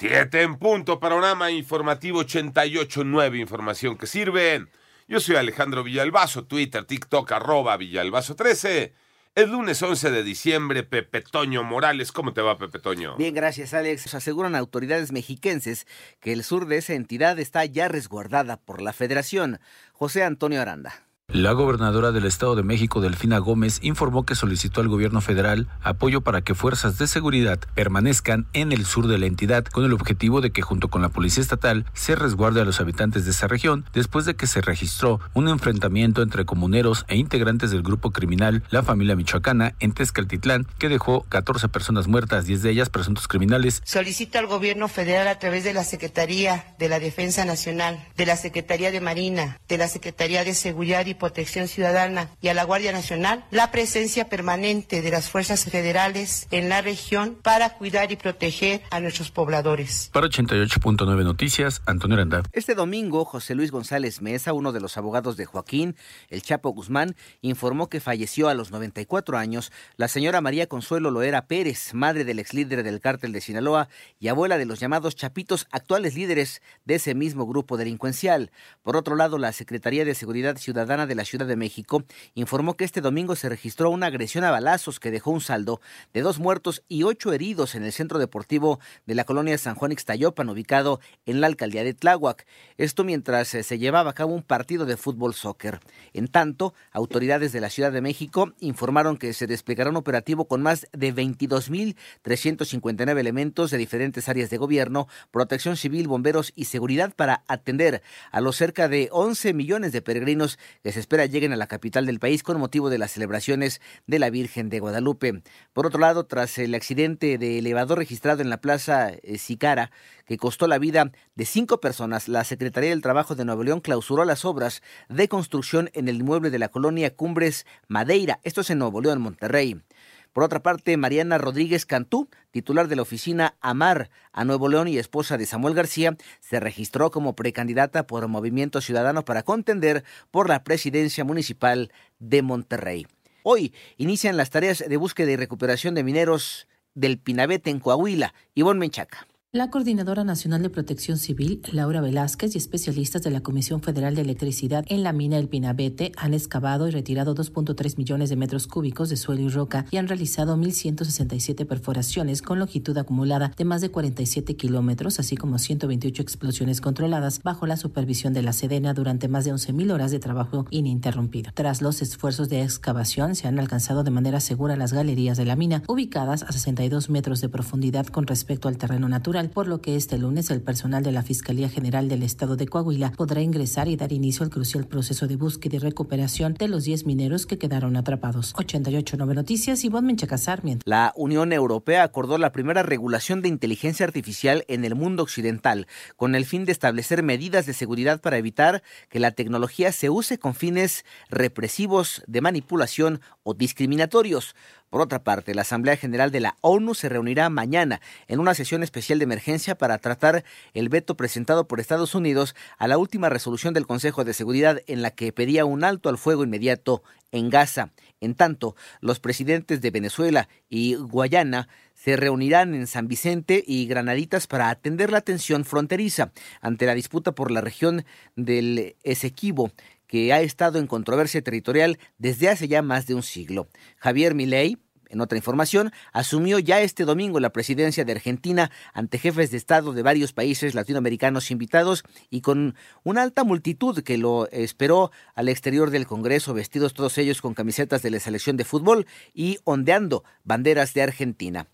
Siete en punto, panorama informativo 88.9, información que sirve. Yo soy Alejandro Villalbazo, Twitter, TikTok, arroba Villalbazo13. Es lunes 11 de diciembre, Pepe Toño Morales. ¿Cómo te va, Pepe Toño? Bien, gracias, Alex. Aseguran autoridades mexiquenses que el sur de esa entidad está ya resguardada por la Federación. José Antonio Aranda. La gobernadora del Estado de México, Delfina Gómez, informó que solicitó al gobierno federal apoyo para que fuerzas de seguridad permanezcan en el sur de la entidad con el objetivo de que junto con la Policía Estatal se resguarde a los habitantes de esa región después de que se registró un enfrentamiento entre comuneros e integrantes del grupo criminal La Familia Michoacana en Tezcaltitlán que dejó 14 personas muertas, 10 de ellas presuntos criminales. Solicito al gobierno federal a través de la Secretaría de la Defensa Nacional, de la Secretaría de Marina, de la Secretaría de Seguridad y Protección Ciudadana y a la Guardia Nacional la presencia permanente de las fuerzas federales en la región para cuidar y proteger a nuestros pobladores. Para 88.9 Noticias, Antonio Aranda. Este domingo, José Luis González Mesa, uno de los abogados de Joaquín, el Chapo Guzmán, informó que falleció a los 94 años la señora María Consuelo Loera Pérez, madre del ex líder del cártel de Sinaloa y abuela de los llamados Chapitos, actuales líderes de ese mismo grupo delincuencial. Por otro lado, la Secretaría de Seguridad Ciudadana de la Ciudad de México informó que este domingo se registró una agresión a balazos que dejó un saldo de dos muertos y ocho heridos en el centro deportivo de la colonia San Juan Ixtayopan, ubicado en la alcaldía de Tláhuac. Esto mientras eh, se llevaba a cabo un partido de fútbol soccer. En tanto, autoridades de la Ciudad de México informaron que se desplegará un operativo con más de 22.359 elementos de diferentes áreas de gobierno, protección civil, bomberos y seguridad para atender a los cerca de 11 millones de peregrinos que se espera lleguen a la capital del país con motivo de las celebraciones de la Virgen de Guadalupe. Por otro lado, tras el accidente de elevador registrado en la Plaza eh, Sicara, que costó la vida de cinco personas, la Secretaría del Trabajo de Nuevo León clausuró las obras de construcción en el inmueble de la colonia Cumbres Madeira. Esto es en Nuevo León, Monterrey. Por otra parte, Mariana Rodríguez Cantú, titular de la oficina Amar a Nuevo León y esposa de Samuel García, se registró como precandidata por Movimiento Ciudadano para contender por la presidencia municipal de Monterrey. Hoy inician las tareas de búsqueda y recuperación de mineros del Pinabete en Coahuila. Ivonne Menchaca. La Coordinadora Nacional de Protección Civil, Laura Velázquez, y especialistas de la Comisión Federal de Electricidad en la mina del Pinabete han excavado y retirado 2.3 millones de metros cúbicos de suelo y roca y han realizado 1.167 perforaciones con longitud acumulada de más de 47 kilómetros, así como 128 explosiones controladas bajo la supervisión de la Sedena durante más de 11.000 horas de trabajo ininterrumpido. Tras los esfuerzos de excavación, se han alcanzado de manera segura las galerías de la mina, ubicadas a 62 metros de profundidad con respecto al terreno natural por lo que este lunes el personal de la Fiscalía General del Estado de Coahuila podrá ingresar y dar inicio al crucial proceso de búsqueda y recuperación de los 10 mineros que quedaron atrapados. 889 Noticias, Ivonne Menchaca Sarmiento. La Unión Europea acordó la primera regulación de inteligencia artificial en el mundo occidental, con el fin de establecer medidas de seguridad para evitar que la tecnología se use con fines represivos, de manipulación discriminatorios. Por otra parte, la Asamblea General de la ONU se reunirá mañana en una sesión especial de emergencia para tratar el veto presentado por Estados Unidos a la última resolución del Consejo de Seguridad en la que pedía un alto al fuego inmediato en Gaza. En tanto, los presidentes de Venezuela y Guayana se reunirán en San Vicente y Granaditas para atender la tensión fronteriza ante la disputa por la región del Esequibo que ha estado en controversia territorial desde hace ya más de un siglo. Javier Milei, en otra información, asumió ya este domingo la presidencia de Argentina ante jefes de Estado de varios países latinoamericanos invitados y con una alta multitud que lo esperó al exterior del Congreso, vestidos todos ellos con camisetas de la selección de fútbol y ondeando banderas de Argentina.